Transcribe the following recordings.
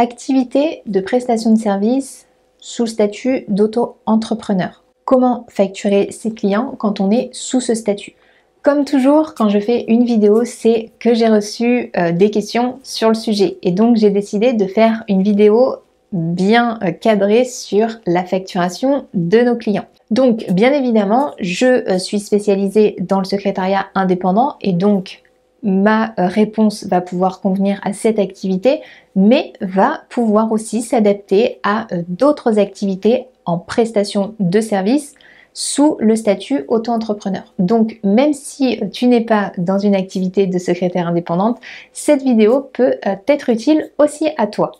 activité de prestation de service sous le statut d'auto-entrepreneur. Comment facturer ses clients quand on est sous ce statut? Comme toujours, quand je fais une vidéo, c'est que j'ai reçu euh, des questions sur le sujet. Et donc, j'ai décidé de faire une vidéo bien euh, cadrée sur la facturation de nos clients. Donc, bien évidemment, je euh, suis spécialisée dans le secrétariat indépendant et donc ma réponse va pouvoir convenir à cette activité, mais va pouvoir aussi s'adapter à d'autres activités en prestation de services sous le statut auto-entrepreneur. Donc même si tu n'es pas dans une activité de secrétaire indépendante, cette vidéo peut euh, être utile aussi à toi.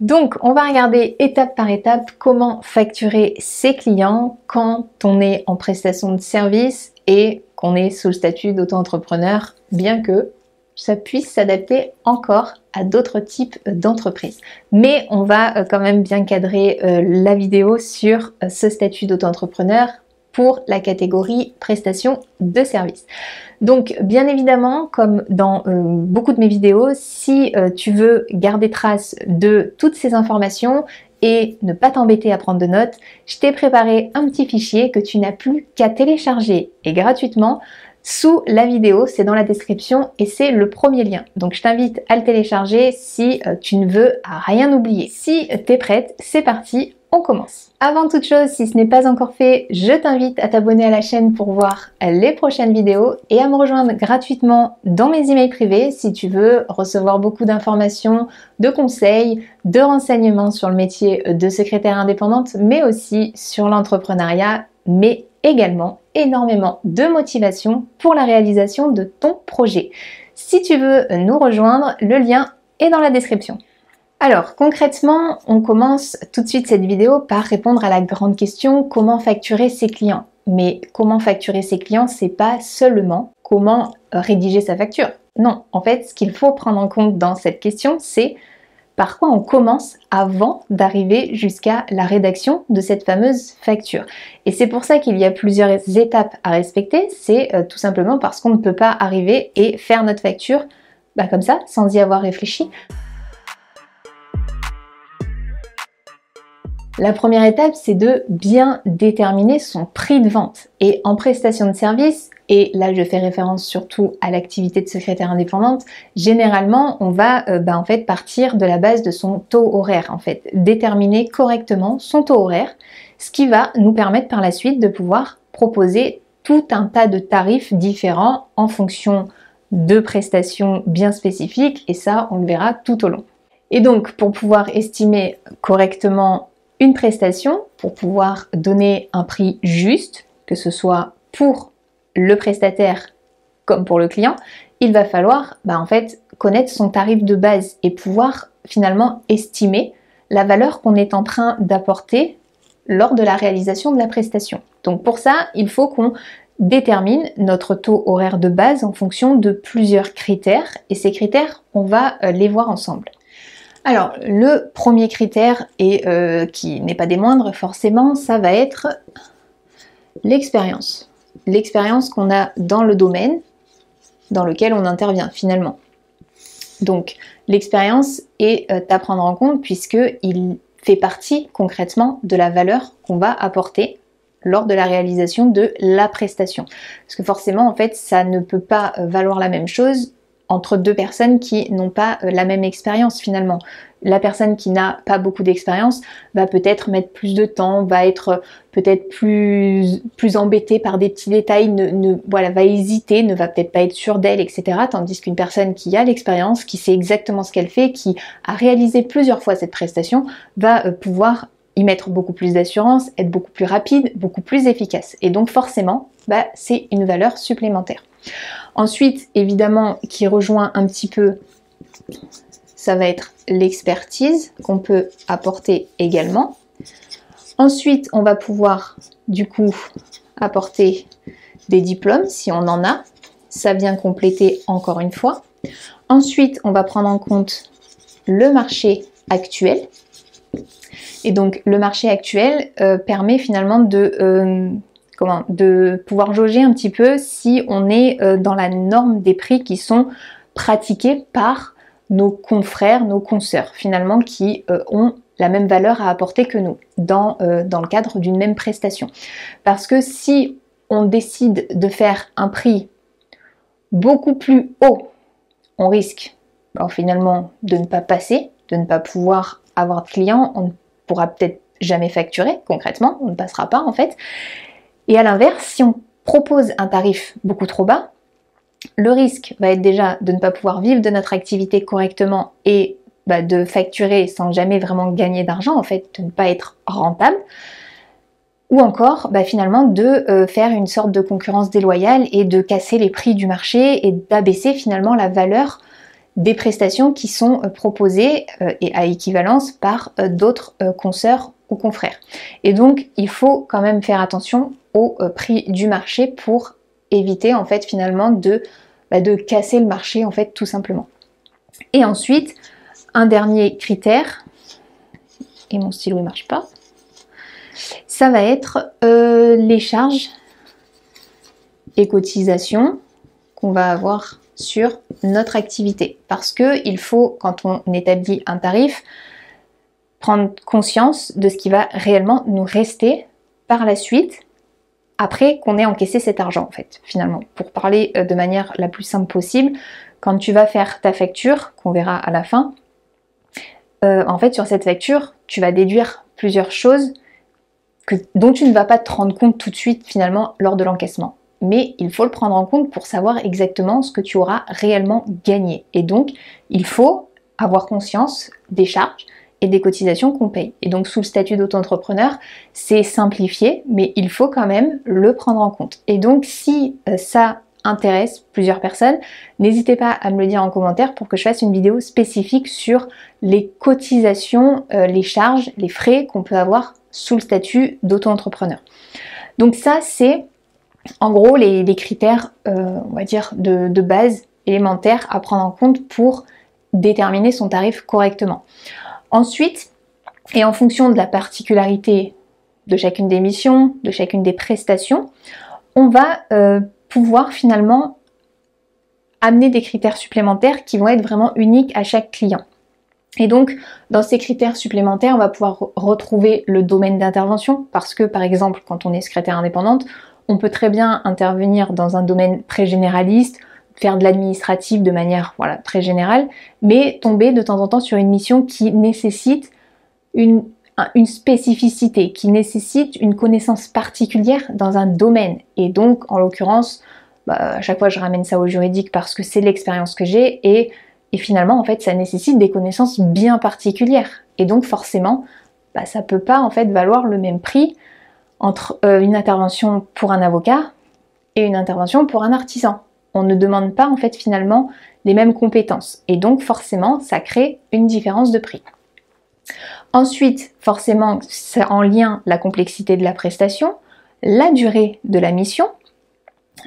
Donc on va regarder étape par étape comment facturer ses clients quand on est en prestation de service et est sous le statut d'auto-entrepreneur, bien que ça puisse s'adapter encore à d'autres types d'entreprises. Mais on va euh, quand même bien cadrer euh, la vidéo sur ce statut d'auto-entrepreneur pour la catégorie prestation de service. Donc bien évidemment, comme dans euh, beaucoup de mes vidéos, si euh, tu veux garder trace de toutes ces informations et ne pas t'embêter à prendre de notes, je t'ai préparé un petit fichier que tu n'as plus qu'à télécharger et gratuitement sous la vidéo, c'est dans la description et c'est le premier lien. Donc je t'invite à le télécharger si euh, tu ne veux rien oublier. Si tu es prête, c'est parti, on commence. Avant toute chose, si ce n'est pas encore fait, je t'invite à t'abonner à la chaîne pour voir les prochaines vidéos et à me rejoindre gratuitement dans mes emails privés si tu veux recevoir beaucoup d'informations, de conseils, de renseignements sur le métier de secrétaire indépendante, mais aussi sur l'entrepreneuriat, mais également énormément de motivation pour la réalisation de ton projet. Si tu veux nous rejoindre, le lien est dans la description. Alors concrètement, on commence tout de suite cette vidéo par répondre à la grande question comment facturer ses clients? Mais comment facturer ses clients, c'est pas seulement comment rédiger sa facture. Non, en fait, ce qu'il faut prendre en compte dans cette question, c'est par quoi on commence avant d'arriver jusqu'à la rédaction de cette fameuse facture. Et c'est pour ça qu'il y a plusieurs étapes à respecter. C'est euh, tout simplement parce qu'on ne peut pas arriver et faire notre facture bah, comme ça, sans y avoir réfléchi. La première étape, c'est de bien déterminer son prix de vente. Et en prestation de service, et là je fais référence surtout à l'activité de secrétaire indépendante, généralement on va euh, bah, en fait partir de la base de son taux horaire en fait, déterminer correctement son taux horaire, ce qui va nous permettre par la suite de pouvoir proposer tout un tas de tarifs différents en fonction de prestations bien spécifiques et ça on le verra tout au long. Et donc pour pouvoir estimer correctement une prestation pour pouvoir donner un prix juste, que ce soit pour le prestataire comme pour le client, il va falloir bah, en fait connaître son tarif de base et pouvoir finalement estimer la valeur qu'on est en train d'apporter lors de la réalisation de la prestation. Donc pour ça, il faut qu'on détermine notre taux horaire de base en fonction de plusieurs critères et ces critères, on va euh, les voir ensemble. Alors, le premier critère, et euh, qui n'est pas des moindres forcément, ça va être l'expérience. L'expérience qu'on a dans le domaine dans lequel on intervient finalement. Donc, l'expérience est euh, à prendre en compte puisqu'il fait partie concrètement de la valeur qu'on va apporter lors de la réalisation de la prestation. Parce que forcément, en fait, ça ne peut pas valoir la même chose entre deux personnes qui n'ont pas euh, la même expérience finalement. La personne qui n'a pas beaucoup d'expérience va peut-être mettre plus de temps, va être euh, peut-être plus, embêtée par des petits détails, ne, voilà, va hésiter, ne va peut-être pas être sûre d'elle, etc. Tandis qu'une personne qui a l'expérience, qui sait exactement ce qu'elle fait, qui a réalisé plusieurs fois cette prestation, va euh, pouvoir y mettre beaucoup plus d'assurance, être beaucoup plus rapide, beaucoup plus efficace. Et donc forcément, bah, c'est une valeur supplémentaire. Ensuite, évidemment, qui rejoint un petit peu, ça va être l'expertise qu'on peut apporter également. Ensuite, on va pouvoir du coup apporter des diplômes si on en a. Ça vient compléter encore une fois. Ensuite, on va prendre en compte le marché actuel. Et donc, le marché actuel euh, permet finalement de euh, de pouvoir jauger un petit peu si on est euh, dans la norme des prix qui sont pratiqués par nos confrères, nos consoeurs, finalement, qui euh, ont la même valeur à apporter que nous dans, euh, dans le cadre d'une même prestation. Parce que si on décide de faire un prix beaucoup plus haut, on risque finalement de ne pas passer, de ne pas pouvoir avoir de clients, on ne pourra peut-être jamais facturer concrètement, on ne passera pas en fait. Et à l'inverse, si on propose un tarif beaucoup trop bas, le risque va être déjà de ne pas pouvoir vivre de notre activité correctement et bah, de facturer sans jamais vraiment gagner d'argent, en fait, de ne pas être rentable. Ou encore, bah, finalement, de euh, faire une sorte de concurrence déloyale et de casser les prix du marché et d'abaisser finalement la valeur des prestations qui sont euh, proposées euh, et à équivalence par d'autres consoeurs confrères. Et donc, il faut quand même faire attention au prix du marché pour éviter en fait finalement de, bah, de casser le marché en fait tout simplement. Et ensuite, un dernier critère, et mon stylo ne marche pas, ça va être euh, les charges et cotisations qu'on va avoir sur notre activité. Parce que il faut, quand on établit un tarif, prendre conscience de ce qui va réellement nous rester par la suite après qu'on ait encaissé cet argent en fait finalement. Pour parler euh, de manière la plus simple possible, quand tu vas faire ta facture, qu'on verra à la fin, euh, en fait sur cette facture, tu vas déduire plusieurs choses dont tu ne vas pas te rendre compte tout de suite finalement lors de l'encaissement. Mais il faut le prendre en compte pour savoir exactement ce que tu auras réellement gagné. Et donc, il faut avoir conscience des charges, et des cotisations qu'on paye. Et donc sous le statut d'auto-entrepreneur, c'est simplifié, mais il faut quand même le prendre en compte. Et donc si euh, ça intéresse plusieurs personnes, n'hésitez pas à me le dire en commentaire pour que je fasse une vidéo spécifique sur les cotisations, euh, les charges, les frais qu'on peut avoir sous le statut d'auto-entrepreneur. Donc ça, c'est en gros les, critères, euh, on va dire, de, de base élémentaires à prendre en compte pour déterminer son tarif correctement. Ensuite, et en fonction de la particularité de chacune des missions, de chacune des prestations, on va euh, pouvoir finalement amener des critères supplémentaires qui vont être vraiment uniques à chaque client. Et donc, dans ces critères supplémentaires, on va pouvoir retrouver le domaine d'intervention, parce que par exemple, quand on est secrétaire indépendante, on peut très bien intervenir dans un domaine très généraliste, faire de l'administratif de manière très générale, mais tomber de temps en temps sur une mission qui nécessite une, spécificité, qui nécessite une connaissance particulière dans un domaine. Et donc, en l'occurrence, bah, à chaque fois je ramène ça au juridique parce que c'est l'expérience que j'ai et, et, finalement en fait ça nécessite des connaissances bien particulières. Et donc forcément, bah, ça peut pas en fait valoir le même prix entre euh, une intervention pour un avocat et une intervention pour un artisan on ne demande pas en fait finalement les mêmes compétences. Et donc forcément, ça crée une différence de prix. Ensuite, forcément, c'est en lien la complexité de la prestation, la durée de la mission,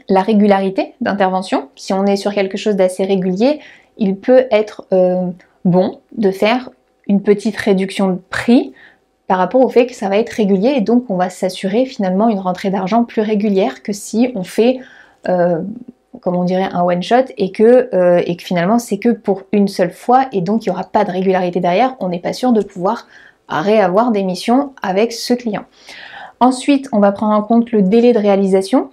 la régularité d'intervention. Si on est sur quelque chose d'assez régulier, il peut être euh, bon de faire une petite réduction de prix par rapport au fait que ça va être régulier et donc on va s'assurer finalement une rentrée d'argent plus régulière que si on fait euh, comme on dirait, un one-shot et que, euh, et que finalement c'est que pour une seule fois et donc il n'y aura pas de régularité derrière, on n'est pas sûr de pouvoir réavoir des missions avec ce client. Ensuite, on va prendre en compte le délai de réalisation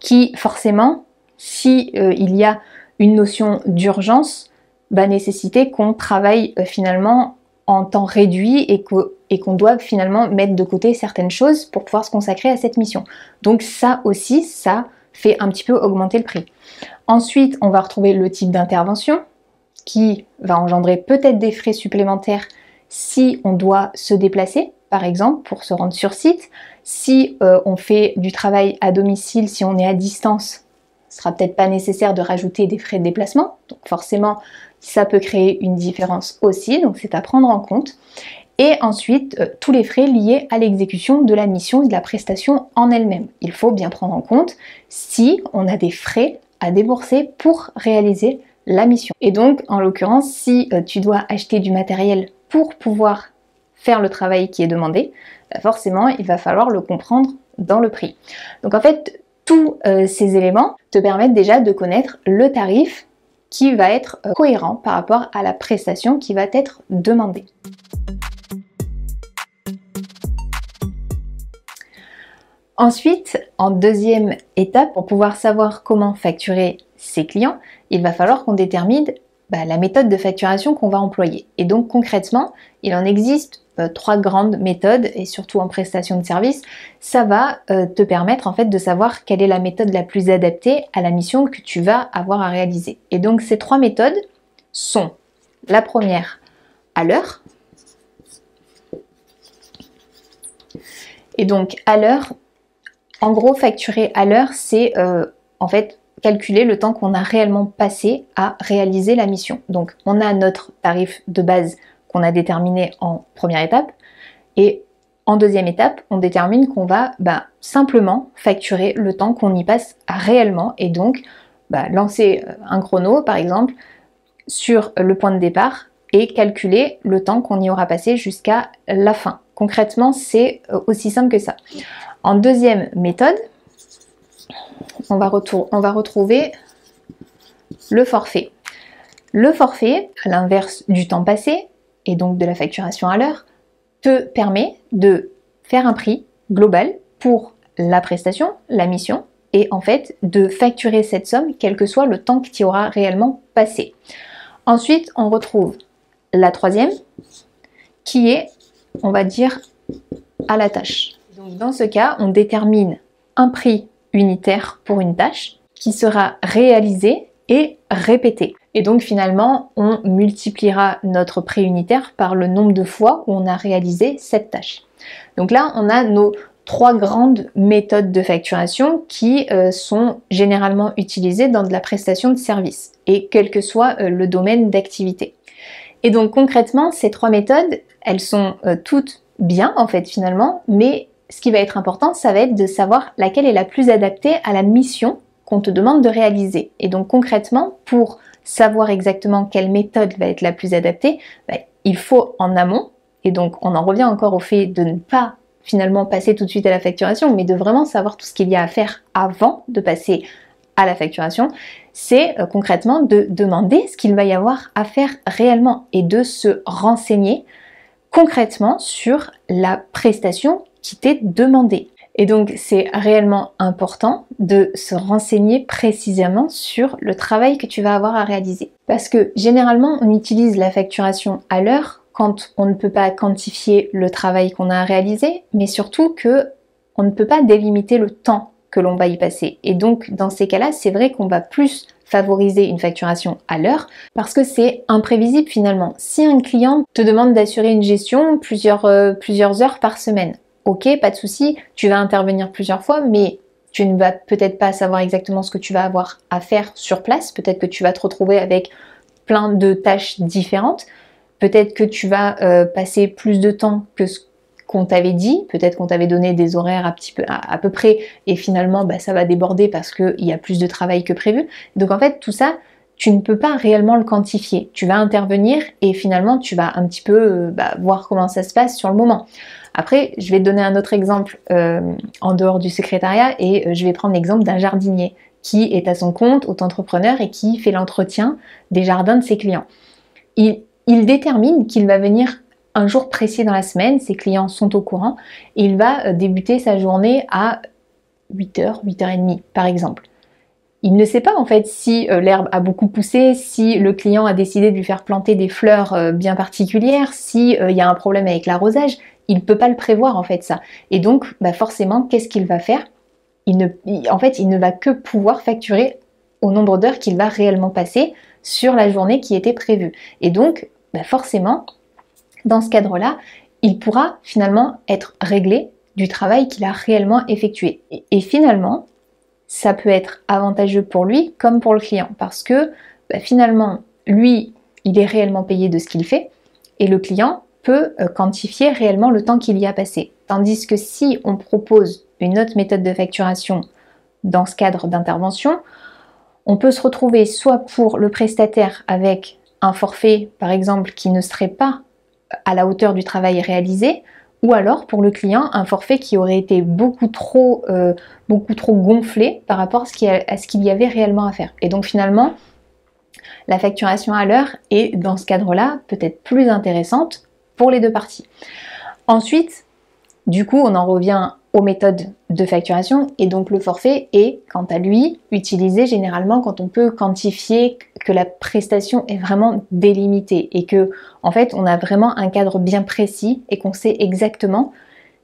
qui forcément, si euh, il y a une notion d'urgence, va nécessiter qu'on travaille euh, finalement en temps réduit et qu'on doit finalement mettre de côté certaines choses pour pouvoir se consacrer à cette mission. Donc ça aussi, ça fait un petit peu augmenter le prix. Ensuite, on va retrouver le type d'intervention qui va engendrer peut-être des frais supplémentaires si on doit se déplacer, par exemple, pour se rendre sur site. Si euh, on fait du travail à domicile, si on est à distance, ce sera peut-être pas nécessaire de rajouter des frais de déplacement. Donc forcément, ça peut créer une différence aussi, donc c'est à prendre en compte et ensuite euh, tous les frais liés à l'exécution de la mission et de la prestation en elle-même. Il faut bien prendre en compte si on a des frais à débourser pour réaliser la mission. Et donc, en l'occurrence, si euh, tu dois acheter du matériel pour pouvoir faire le travail qui est demandé, bah, forcément, il va falloir le comprendre dans le prix. Donc en fait, tous euh, ces éléments te permettent déjà de connaître le tarif qui va être cohérent par rapport à la prestation qui va être demandée. Ensuite, en deuxième étape, pour pouvoir savoir comment facturer ses clients, il va falloir qu'on détermine bah, la méthode de facturation qu'on va employer. Et donc concrètement, il en existe euh, trois grandes méthodes et surtout en prestation de service. Ça va euh, te permettre en fait de savoir quelle est la méthode la plus adaptée à la mission que tu vas avoir à réaliser. Et donc ces trois méthodes sont la première à l'heure. Et donc à l'heure, en gros facturer à l'heure, c'est euh, en fait calculer le temps qu'on a réellement passé à réaliser la mission. Donc on a notre tarif de base qu'on a déterminé en première étape et en deuxième étape, on détermine qu'on va bah, simplement facturer le temps qu'on y passe réellement et donc bah, lancer euh, un chrono par exemple sur le point de départ et calculer le temps qu'on y aura passé jusqu'à la fin. Concrètement, c'est euh, aussi simple que ça. En deuxième méthode, on va, on va retrouver le forfait. Le forfait, à l'inverse du temps passé, et donc de la facturation à l'heure, te permet de faire un prix global pour la prestation, la mission, et en fait de facturer cette somme quel que soit le temps que tu auras réellement passé. Ensuite, on retrouve la troisième, qui est, on va dire, à la tâche. Donc dans ce cas, on détermine un prix unitaire pour une tâche qui sera réalisée et répétée. Et donc finalement, on multipliera notre prix unitaire par le nombre de fois où on a réalisé cette tâche. Donc là, on a nos trois grandes méthodes de facturation qui euh, sont généralement utilisées dans de la prestation de service et quel que soit euh, le domaine d'activité. Et donc concrètement, ces trois méthodes, elles sont euh, toutes bien en fait finalement, mais ce qui va être important, ça va être de savoir laquelle est la plus adaptée à la mission qu'on te demande de réaliser. Et donc concrètement, pour savoir exactement quelle méthode va être la plus adaptée, bah, il faut en amont, et donc on en revient encore au fait de ne pas finalement passer tout de suite à la facturation, mais de vraiment savoir tout ce qu'il y a à faire avant de passer à la facturation, c'est euh, concrètement de demander ce qu'il va y avoir à faire réellement et de se renseigner concrètement sur la prestation qui t'est demandé. Et donc c'est réellement important de se renseigner précisément sur le travail que tu vas avoir à réaliser. Parce que généralement on utilise la facturation à l'heure quand on ne peut pas quantifier le travail qu'on a à réaliser, mais surtout que on ne peut pas délimiter le temps que l'on va y passer. Et donc dans ces cas-là, c'est vrai qu'on va plus favoriser une facturation à l'heure parce que c'est imprévisible finalement. Si un client te demande d'assurer une gestion plusieurs, euh, plusieurs heures par semaine, ok, pas de souci, tu vas intervenir plusieurs fois, mais tu ne vas peut-être pas savoir exactement ce que tu vas avoir à faire sur place. Peut-être que tu vas te retrouver avec plein de tâches différentes. Peut-être que tu vas euh, passer plus de temps que ce qu'on t'avait dit. Peut-être qu'on t'avait donné des horaires à, peu près et finalement bah, ça va déborder parce qu'il y a plus de travail que prévu. Donc en fait, tout ça, tu ne peux pas réellement le quantifier. Tu vas intervenir et finalement tu vas un petit peu euh, bah, voir comment ça se passe sur le moment. Après, je vais te donner un autre exemple euh, en dehors du secrétariat et euh, je vais prendre l'exemple d'un jardinier qui est à son compte, auto-entrepreneur et qui fait l'entretien des jardins de ses clients. Il, détermine qu'il va venir un jour précis dans la semaine, ses clients sont au courant, il va euh, débuter sa journée à 8h, 8h30 par exemple. Il ne sait pas en fait si l'herbe a beaucoup poussé, si le client a décidé de lui faire planter des fleurs bien particulières, s'il y a un problème avec l'arrosage il ne peut pas le prévoir en fait ça. Et donc, bah forcément, qu'est-ce qu'il va faire? Il En fait, il ne va que pouvoir facturer au nombre d'heures qu'il va réellement passer sur la journée qui était prévue. Et donc, bah forcément, dans ce cadre-là, il pourra finalement être réglé du travail qu'il a réellement effectué. Et, finalement, ça peut être avantageux pour lui comme pour le client parce que bah, finalement, lui, il est réellement payé de ce qu'il fait et le client, peut euh, quantifier réellement le temps qu'il y a passé. Tandis que si on propose une autre méthode de facturation dans ce cadre d'intervention, on peut se retrouver soit pour le prestataire avec un forfait, par exemple, qui ne serait pas à la hauteur du travail réalisé, ou alors pour le client un forfait qui aurait été beaucoup trop, euh, beaucoup trop gonflé par rapport à ce qu'il y avait réellement à faire. Et donc finalement, la facturation à l'heure est dans ce cadre-là peut-être plus intéressante pour les deux parties. Ensuite, du coup, on en revient aux méthodes de facturation et donc le forfait est, quant à lui, utilisé généralement quand on peut quantifier que la prestation est vraiment délimitée et que, en fait, on a vraiment un cadre bien précis et qu'on sait exactement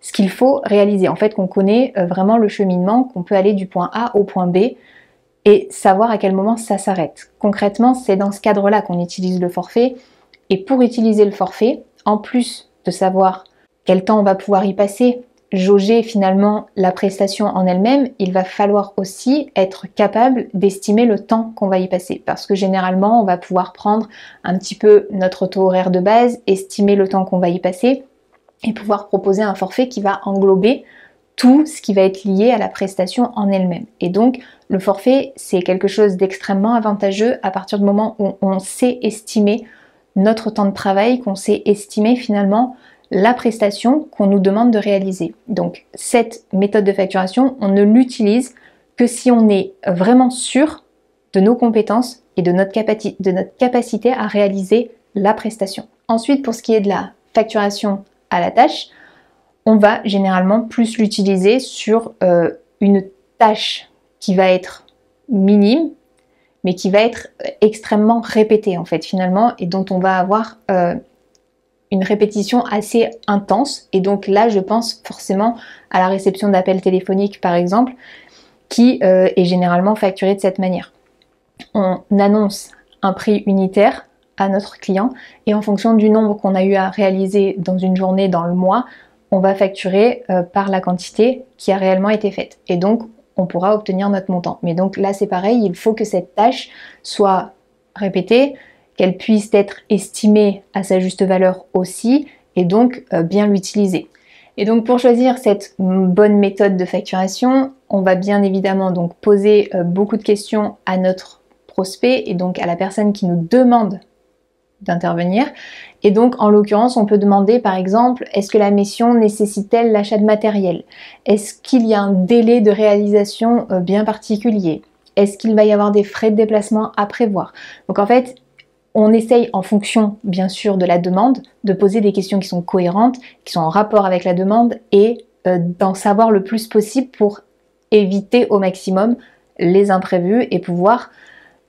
ce qu'il faut réaliser. En fait, qu'on connaît euh, vraiment le cheminement, qu'on peut aller du point A au point B et savoir à quel moment ça s'arrête. Concrètement, c'est dans ce cadre-là qu'on utilise le forfait. Et pour utiliser le forfait, en plus de savoir quel temps on va pouvoir y passer, jauger finalement la prestation en elle-même, il va falloir aussi être capable d'estimer le temps qu'on va y passer. Parce que généralement, on va pouvoir prendre un petit peu notre taux horaire de base, estimer le temps qu'on va y passer et pouvoir proposer un forfait qui va englober tout ce qui va être lié à la prestation en elle-même. Et donc, le forfait, c'est quelque chose d'extrêmement avantageux à partir du moment où on sait estimer notre temps de travail, qu'on sait estimer finalement la prestation qu'on nous demande de réaliser. Donc cette méthode de facturation, on ne l'utilise que si on est vraiment sûr de nos compétences et de notre, capacité à réaliser la prestation. Ensuite, pour ce qui est de la facturation à la tâche, on va généralement plus l'utiliser sur euh, une tâche qui va être minime, mais qui va être extrêmement répétée en fait finalement, et dont on va avoir euh, une répétition assez intense. Et donc là, je pense forcément à la réception d'appels téléphoniques, par exemple, qui euh, est généralement facturée de cette manière. On annonce un prix unitaire à notre client et en fonction du nombre qu'on a eu à réaliser dans une journée, dans le mois, on va facturer euh, par la quantité qui a réellement été faite. Et donc, on pourra obtenir notre montant. Mais donc là, c'est pareil, il faut que cette tâche soit répétée, qu'elle puisse être estimée à sa juste valeur aussi et donc euh, bien l'utiliser. Et donc pour choisir cette bonne méthode de facturation, on va bien évidemment donc poser euh, beaucoup de questions à notre prospect et donc à la personne qui nous demande d'intervenir. Et donc en l'occurrence, on peut demander par exemple, est-ce que la mission nécessite-t-elle l'achat de matériel? Est-ce qu'il y a un délai de réalisation euh, bien particulier? Est-ce qu'il va y avoir des frais de déplacement à prévoir? Donc en fait, on essaye en fonction bien sûr de la demande de poser des questions qui sont cohérentes, qui sont en rapport avec la demande et euh, d'en savoir le plus possible pour éviter au maximum les imprévus et pouvoir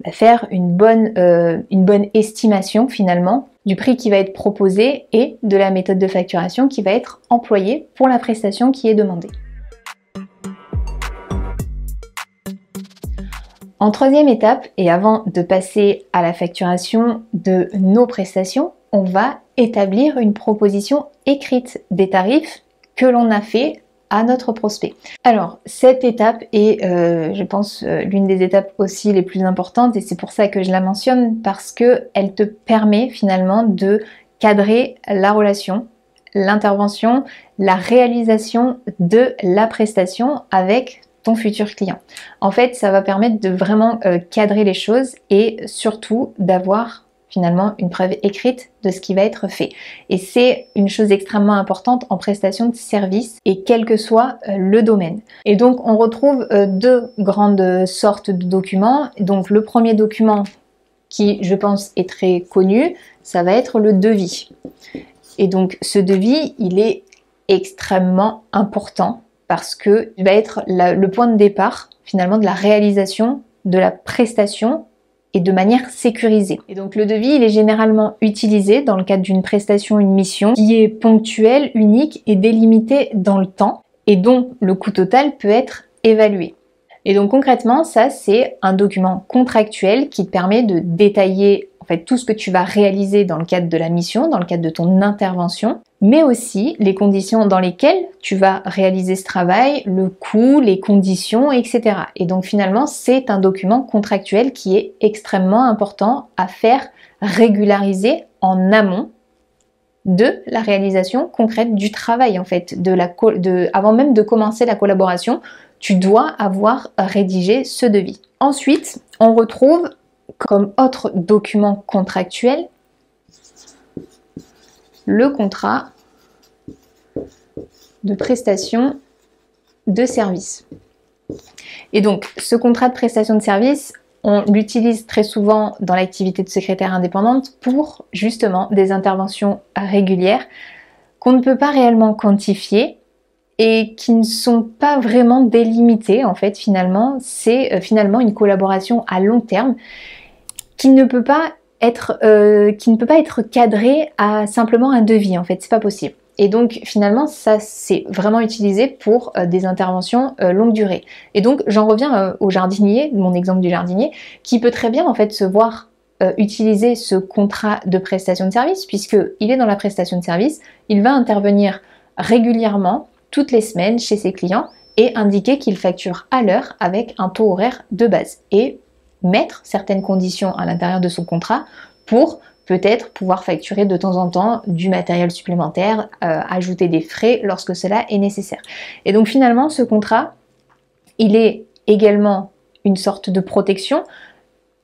bah, faire euh, une bonne estimation finalement du prix qui va être proposé et de la méthode de facturation qui va être employée pour la prestation qui est demandée. En troisième étape, et avant de passer à la facturation de nos prestations, on va établir une proposition écrite des tarifs que l'on a fait à notre prospect. Alors, cette étape est, euh, je pense, euh, l'une des étapes aussi les plus importantes et c'est pour ça que je la mentionne parce que elle te permet finalement de cadrer la relation, l'intervention, la réalisation de la prestation avec futur client. En fait, ça va permettre de vraiment euh, cadrer les choses et surtout d'avoir finalement une preuve écrite de ce qui va être fait. Et c'est une chose extrêmement importante en prestation de service et quel que soit euh, le domaine. Et donc on retrouve euh, deux grandes sortes de documents. Donc le premier document qui je pense est très connu, ça va être le devis. Et donc ce devis, il est extrêmement important parce que il va être le point de départ finalement de la réalisation de la prestation et de manière sécurisée. Et donc le devis, il est généralement utilisé dans le cadre d'une prestation, une mission qui est ponctuelle, unique et délimitée dans le temps et dont le coût total peut être évalué. Et donc concrètement, ça c'est un document contractuel qui te permet de détailler en fait tout ce que tu vas réaliser dans le cadre de la mission, dans le cadre de ton intervention, mais aussi les conditions dans lesquelles tu vas réaliser ce travail, le coût, les conditions, etc. Et donc finalement, c'est un document contractuel qui est extrêmement important à faire régulariser en amont de la réalisation concrète du travail en fait, avant même de commencer la collaboration, tu dois avoir rédigé ce devis. Ensuite, on retrouve comme autre document contractuel le contrat de prestation de service. Et donc, ce contrat de prestation de service, on l'utilise très souvent dans l'activité de secrétaire indépendante pour justement des interventions régulières qu'on ne peut pas réellement quantifier et qui ne sont pas vraiment délimitées en fait finalement. C'est euh, finalement une collaboration à long terme qui ne peut pas être, euh, qui ne peut pas être cadrée à simplement un devis en fait, c'est pas possible. Et donc finalement, ça c'est vraiment utilisé pour euh, des interventions euh, longue durée. Et donc j'en reviens au jardinier, mon exemple du jardinier, qui peut très bien en fait se voir utiliser ce contrat de prestation de service, puisqu'il est dans la prestation de service, il va intervenir régulièrement, toutes les semaines, chez ses clients, et indiquer qu'il facture à l'heure avec un taux horaire de base. Et mettre certaines conditions à l'intérieur de son contrat pour peut-être pouvoir facturer de temps en temps du matériel supplémentaire, euh, ajouter des frais lorsque cela est nécessaire. Et donc finalement, ce contrat, il est également une sorte de protection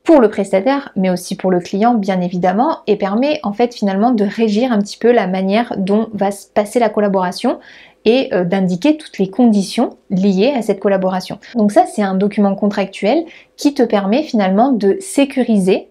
pour le prestataire, mais aussi pour le client, bien évidemment, et permet en fait finalement de régir un petit peu la manière dont va se passer la collaboration et euh, d'indiquer toutes les conditions liées à cette collaboration. Donc ça, c'est un document contractuel qui te permet finalement de sécuriser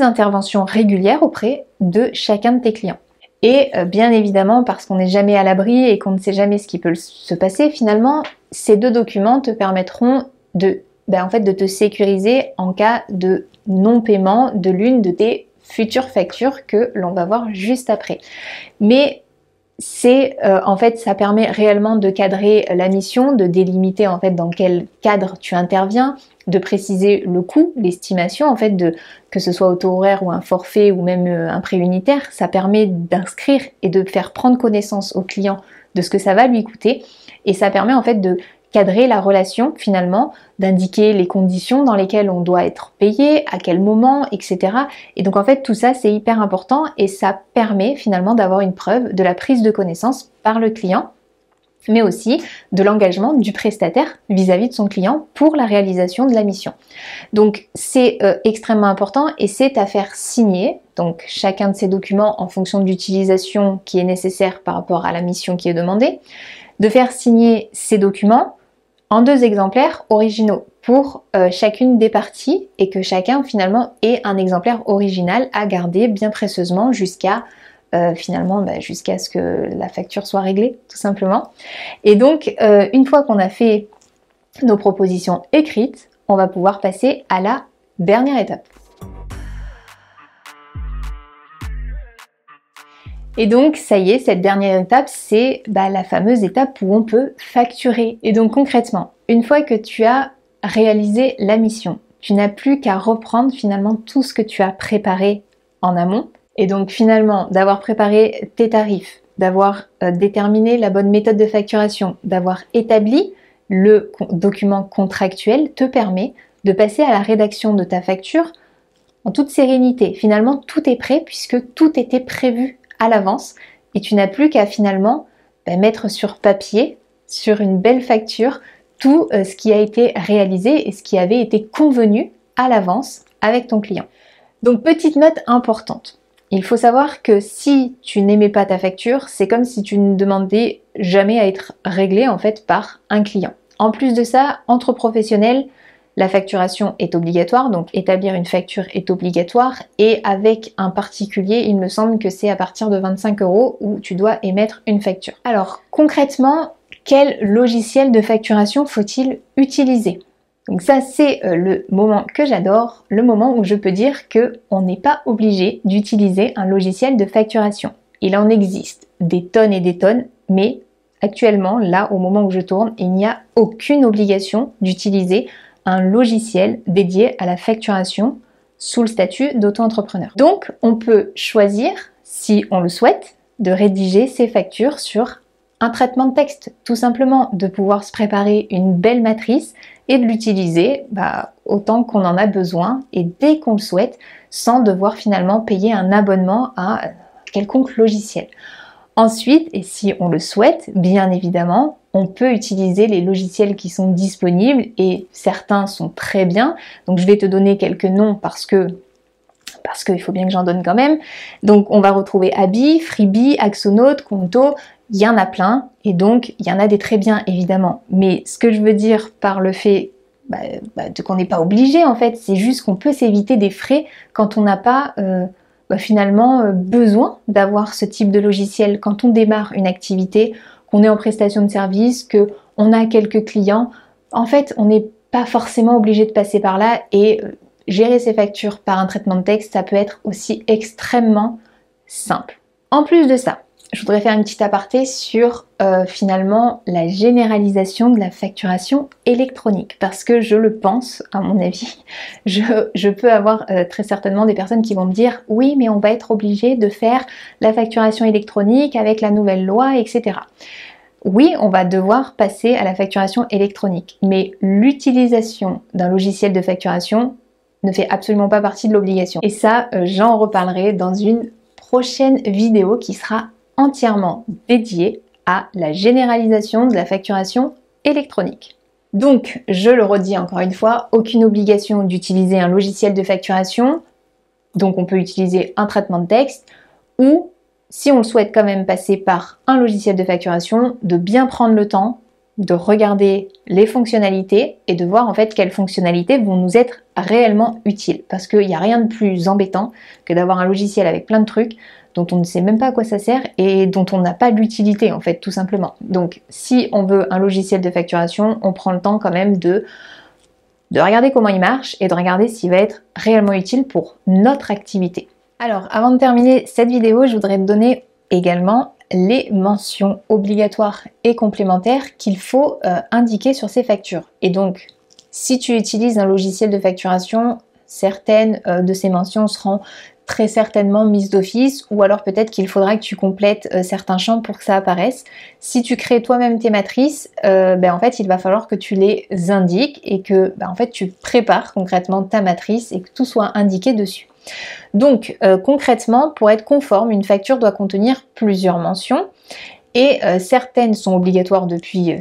interventions régulières auprès de chacun de tes clients. Et euh, bien évidemment, parce qu'on n'est jamais à l'abri et qu'on ne sait jamais ce qui peut se passer, finalement, ces deux documents te permettront de, ben, en fait, de te sécuriser en cas de non-paiement de l'une de tes futures factures que l'on va voir juste après. Mais c'est euh, en fait ça permet réellement de cadrer la mission, de délimiter en fait dans quel cadre tu interviens, de préciser le coût, l'estimation en fait de que ce soit auto horaire ou un forfait ou même euh, un prêt unitaire, ça permet d'inscrire et de faire prendre connaissance au client de ce que ça va lui coûter. Et ça permet en fait de cadrer la relation finalement, d'indiquer les conditions dans lesquelles on doit être payé, à quel moment, etc. Et donc en fait tout ça c'est hyper important et ça permet finalement d'avoir une preuve de la prise de connaissance par le client mais aussi de l'engagement du prestataire vis-à-vis de son client pour la réalisation de la mission. Donc c'est euh, extrêmement important et c'est à faire signer, donc chacun de ces documents en fonction de l'utilisation qui est nécessaire par rapport à la mission qui est demandée, de faire signer ces documents en deux exemplaires originaux pour euh, chacune des parties et que chacun finalement ait un exemplaire original à garder bien précieusement jusqu'à euh, finalement bah, jusqu'à ce que la facture soit réglée tout simplement. Et donc euh, une fois qu'on a fait nos propositions écrites, on va pouvoir passer à la dernière étape. Et donc, ça y est, cette dernière étape, c'est bah, la fameuse étape où on peut facturer. Et donc, concrètement, une fois que tu as réalisé la mission, tu n'as plus qu'à reprendre finalement tout ce que tu as préparé en amont. Et donc, finalement, d'avoir préparé tes tarifs, d'avoir euh, déterminé la bonne méthode de facturation, d'avoir établi le document contractuel te permet de passer à la rédaction de ta facture en toute sérénité. Finalement, tout est prêt puisque tout était prévu à l'avance et tu n'as plus qu'à finalement bah, mettre sur papier, sur une belle facture, tout euh, ce qui a été réalisé et ce qui avait été convenu à l'avance avec ton client. Donc petite note importante. Il faut savoir que si tu n'aimais pas ta facture, c'est comme si tu ne demandais jamais à être réglé en fait par un client. En plus de ça, entre professionnels, la facturation est obligatoire, donc établir une facture est obligatoire et avec un particulier, il me semble que c'est à partir de 25 euros où tu dois émettre une facture. Alors concrètement, quel logiciel de facturation faut-il utiliser? Donc ça c'est euh, le moment que j'adore, le moment où je peux dire que on n'est pas obligé d'utiliser un logiciel de facturation. Il en existe des tonnes et des tonnes, mais actuellement, là au moment où je tourne, il n'y a aucune obligation d'utiliser un logiciel dédié à la facturation sous le statut d'auto-entrepreneur. Donc, on peut choisir, si on le souhaite, de rédiger ses factures sur un traitement de texte, tout simplement, de pouvoir se préparer une belle matrice et de l'utiliser bah, autant qu'on en a besoin et dès qu'on le souhaite, sans devoir finalement payer un abonnement à quelconque logiciel. Ensuite, et si on le souhaite, bien évidemment, on peut utiliser les logiciels qui sont disponibles et certains sont très bien. Donc je vais te donner quelques noms parce que parce qu'il faut bien que j'en donne quand même. Donc on va retrouver Abi, Freebie, Axonote, Conto, il y en a plein et donc il y en a des très bien évidemment. Mais ce que je veux dire par le fait bah, bah, qu'on n'est pas obligé en fait. C'est juste qu'on peut s'éviter des frais quand on n'a pas euh, bah, finalement euh, besoin d'avoir ce type de logiciel. Quand on démarre une activité, qu'on est en prestation de service, que on a quelques clients, en fait, on n'est pas forcément obligé de passer par là et euh, gérer ses factures par un traitement de texte, ça peut être aussi extrêmement simple. En plus de ça, je voudrais faire une petite aparté sur euh, finalement la généralisation de la facturation électronique parce que je le pense, à mon avis, je, peux avoir euh, très certainement des personnes qui vont me dire oui mais on va être obligé de faire la facturation électronique avec la nouvelle loi, etc. Oui, on va devoir passer à la facturation électronique, mais l'utilisation d'un logiciel de facturation ne fait absolument pas partie de l'obligation. Et ça, euh, j'en reparlerai dans une prochaine vidéo qui sera entièrement dédiée à la généralisation de la facturation électronique. Donc, je le redis encore une fois, aucune obligation d'utiliser un logiciel de facturation. Donc, on peut utiliser un traitement de texte ou, si on le souhaite quand même passer par un logiciel de facturation, de bien prendre le temps de regarder les fonctionnalités et de voir en fait quelles fonctionnalités vont nous être réellement utiles. Parce qu'il n'y a rien de plus embêtant que d'avoir un logiciel avec plein de trucs dont on ne sait même pas à quoi ça sert et dont on n'a pas l'utilité en fait tout simplement. Donc si on veut un logiciel de facturation, on prend le temps quand même de, de regarder comment il marche et de regarder s'il va être réellement utile pour notre activité. Alors avant de terminer cette vidéo, je voudrais te donner également les mentions obligatoires et complémentaires qu'il faut euh, indiquer sur ces factures. Et donc, si tu utilises un logiciel de facturation, certaines euh, de ces mentions seront très certainement mises d'office ou alors peut-être qu'il faudra que tu complètes euh, certains champs pour que ça apparaisse. Si tu crées toi-même tes matrices, ben en fait il va falloir que tu les indiques et que ben, en fait tu prépares concrètement ta matrice et que tout soit indiqué dessus. Donc euh, concrètement, pour être conforme, une facture doit contenir plusieurs mentions et euh, certaines sont obligatoires depuis, euh,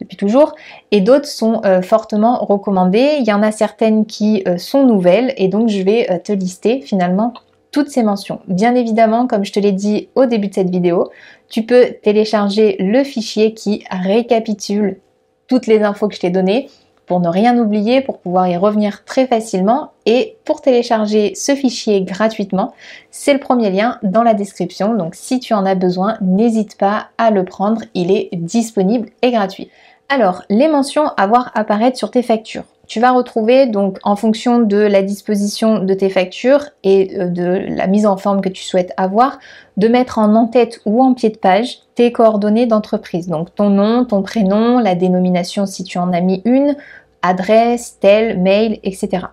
depuis toujours et d'autres sont fortement recommandées. Il y en a certaines qui sont nouvelles et donc je vais te lister finalement toutes ces mentions. Bien évidemment, comme je te l'ai dit au début de cette vidéo, tu peux télécharger le fichier qui récapitule toutes les infos que je t'ai données pour ne rien oublier, pour pouvoir y revenir très facilement. Et pour télécharger ce fichier gratuitement, c'est le premier lien dans la description. Donc si tu en as besoin, n'hésite pas à le prendre, il est disponible et gratuit. Alors, les mentions à voir apparaître sur tes factures. Tu vas retrouver donc en fonction de la disposition de tes factures et euh, de la mise en forme que tu souhaites avoir, de mettre en en-tête ou en pied de page tes coordonnées d'entreprise. Donc ton nom, ton prénom, la dénomination si tu en as mis une, adresse, tel, mail, etc.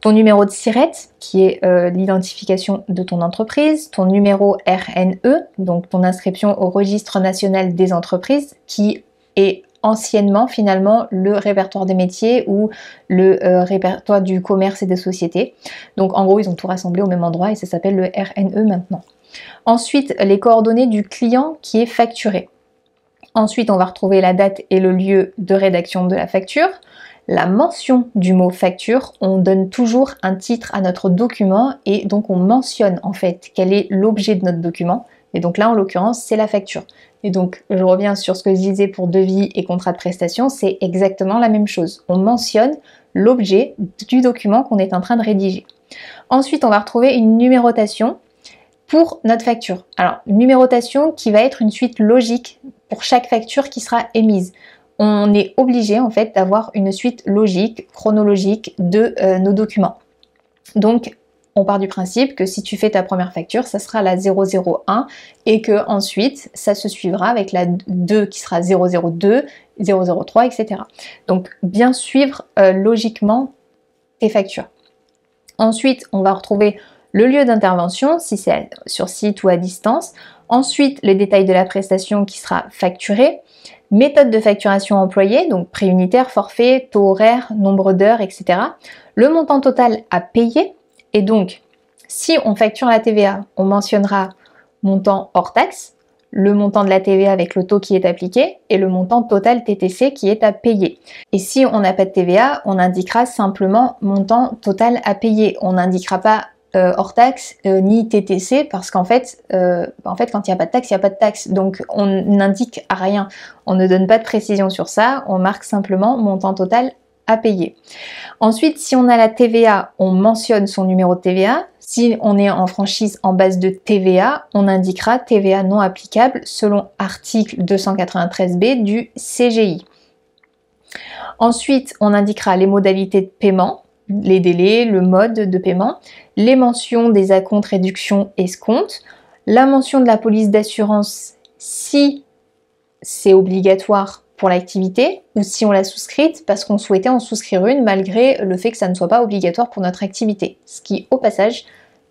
Ton numéro de SIRET, qui est euh, l'identification de ton entreprise, ton numéro RNE, donc ton inscription au registre national des entreprises, qui est anciennement finalement le répertoire des métiers ou le euh, répertoire du commerce et des sociétés. Donc en gros, ils ont tout rassemblé au même endroit et ça s'appelle le RNE maintenant. Ensuite, les coordonnées du client qui est facturé. Ensuite, on va retrouver la date et le lieu de rédaction de la facture. La mention du mot facture, on donne toujours un titre à notre document et donc on mentionne en fait quel est l'objet de notre document. Et donc là, en l'occurrence, c'est la facture. Et donc, je reviens sur ce que je disais pour devis et contrat de prestation, c'est exactement la même chose. On mentionne l'objet du document qu'on est en train de rédiger. Ensuite, on va retrouver une numérotation pour notre facture. Alors, numérotation qui va être une suite logique pour chaque facture qui sera émise. On est obligé en fait d'avoir une suite logique, chronologique de euh, nos documents. Donc, on part du principe que si tu fais ta première facture, ça sera la 001 et que ensuite ça se suivra avec la 2 qui sera 002, 003, etc. Donc bien suivre euh, logiquement tes factures. Ensuite, on va retrouver le lieu d'intervention, si c'est sur site ou à distance. Ensuite, les détails de la prestation qui sera facturée. Méthode de facturation employée, donc prix unitaire, forfait, taux horaire, nombre d'heures, etc. Le montant total à payer, et donc, si on facture la TVA, on mentionnera montant hors taxe, le montant de la TVA avec le taux qui est appliqué et le montant total TTC qui est à payer. Et si on n'a pas de TVA, on indiquera simplement montant total à payer. On n'indiquera pas euh, hors taxe euh, ni TTC parce qu'en fait, euh, en fait, quand il n'y a pas de taxe, il n'y a pas de taxe. Donc on n'indique rien. On ne donne pas de précision sur ça. On marque simplement montant total payer. Ensuite, si on a la TVA, on mentionne son numéro de TVA. Si on est en franchise en base de TVA, on indiquera TVA non applicable selon article 293b du CGI. Ensuite, on indiquera les modalités de paiement, les délais, le mode de paiement, les mentions des acomptes, réductions, escomptes, la mention de la police d'assurance si c'est obligatoire pour l'activité ou si on l'a souscrite parce qu'on souhaitait en souscrire une malgré le fait que ça ne soit pas obligatoire pour notre activité. Ce qui, au passage,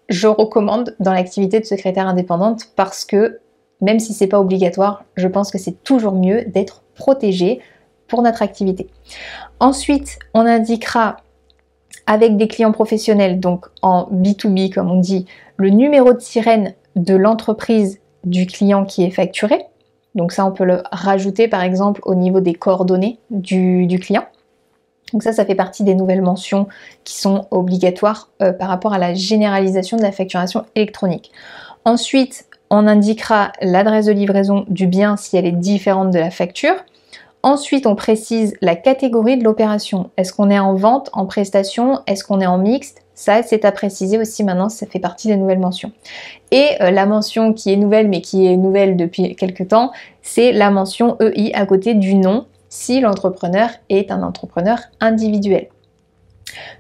je recommande dans l'activité de secrétaire indépendante parce que même si c'est pas obligatoire, je pense que c'est toujours mieux d'être protégé pour notre activité. Ensuite, on indiquera avec des clients professionnels, donc en B2B comme on dit, le numéro de sirène de l'entreprise du client qui est facturé. Donc ça, on peut le rajouter par exemple au niveau des coordonnées du, client. Donc ça, ça fait partie des nouvelles mentions qui sont obligatoires euh, par rapport à la généralisation de la facturation électronique. Ensuite, on indiquera l'adresse de livraison du bien si elle est différente de la facture. Ensuite, on précise la catégorie de l'opération. Est-ce qu'on est en vente, en prestation? Est-ce qu'on est en mixte? Ça, c'est à préciser aussi maintenant, ça fait partie des nouvelles mentions. Et euh, la mention qui est nouvelle, mais qui est nouvelle depuis quelques temps, c'est la mention EI à côté du nom, si l'entrepreneur est un entrepreneur individuel.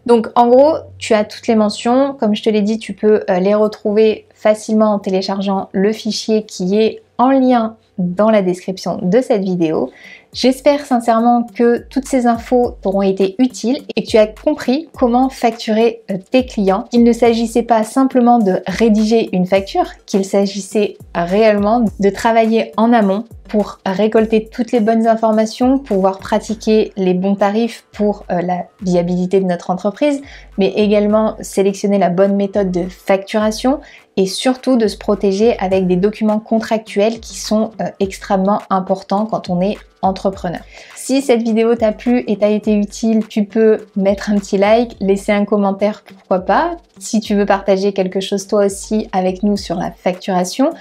Donc en gros, tu as toutes les mentions. Comme je te l'ai dit, tu peux euh, les retrouver facilement en téléchargeant le fichier qui est en lien dans la description de cette vidéo. J'espère sincèrement que toutes ces infos t'auront été utiles et que tu as compris comment facturer euh, tes clients. Il ne s'agissait pas simplement de rédiger une facture, qu'il s'agissait réellement de travailler en amont pour récolter toutes les bonnes informations, pouvoir pratiquer les bons tarifs pour euh, la viabilité de notre entreprise, mais également sélectionner la bonne méthode de facturation et surtout de se protéger avec des documents contractuels qui sont euh, extrêmement importants quand on est entrepreneur. Si cette vidéo t'a plu et t'a été utile, tu peux mettre un petit like, laisser un commentaire, pourquoi pas. Si tu veux partager quelque chose toi aussi avec nous sur la facturation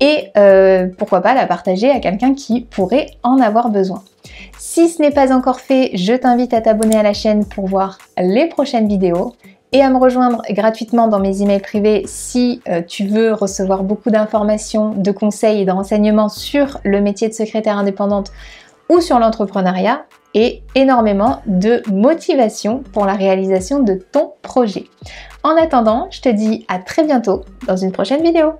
et euh, pourquoi pas la partager à quelqu'un qui pourrait en avoir besoin. Si ce n'est pas encore fait, je t'invite à t'abonner à la chaîne pour voir les prochaines vidéos et à me rejoindre gratuitement dans mes emails privés si euh, tu veux recevoir beaucoup d'informations, de conseils et de renseignements sur le métier de secrétaire indépendante ou sur l'entrepreneuriat et énormément de motivation pour la réalisation de ton projet. En attendant, je te dis à très bientôt dans une prochaine vidéo.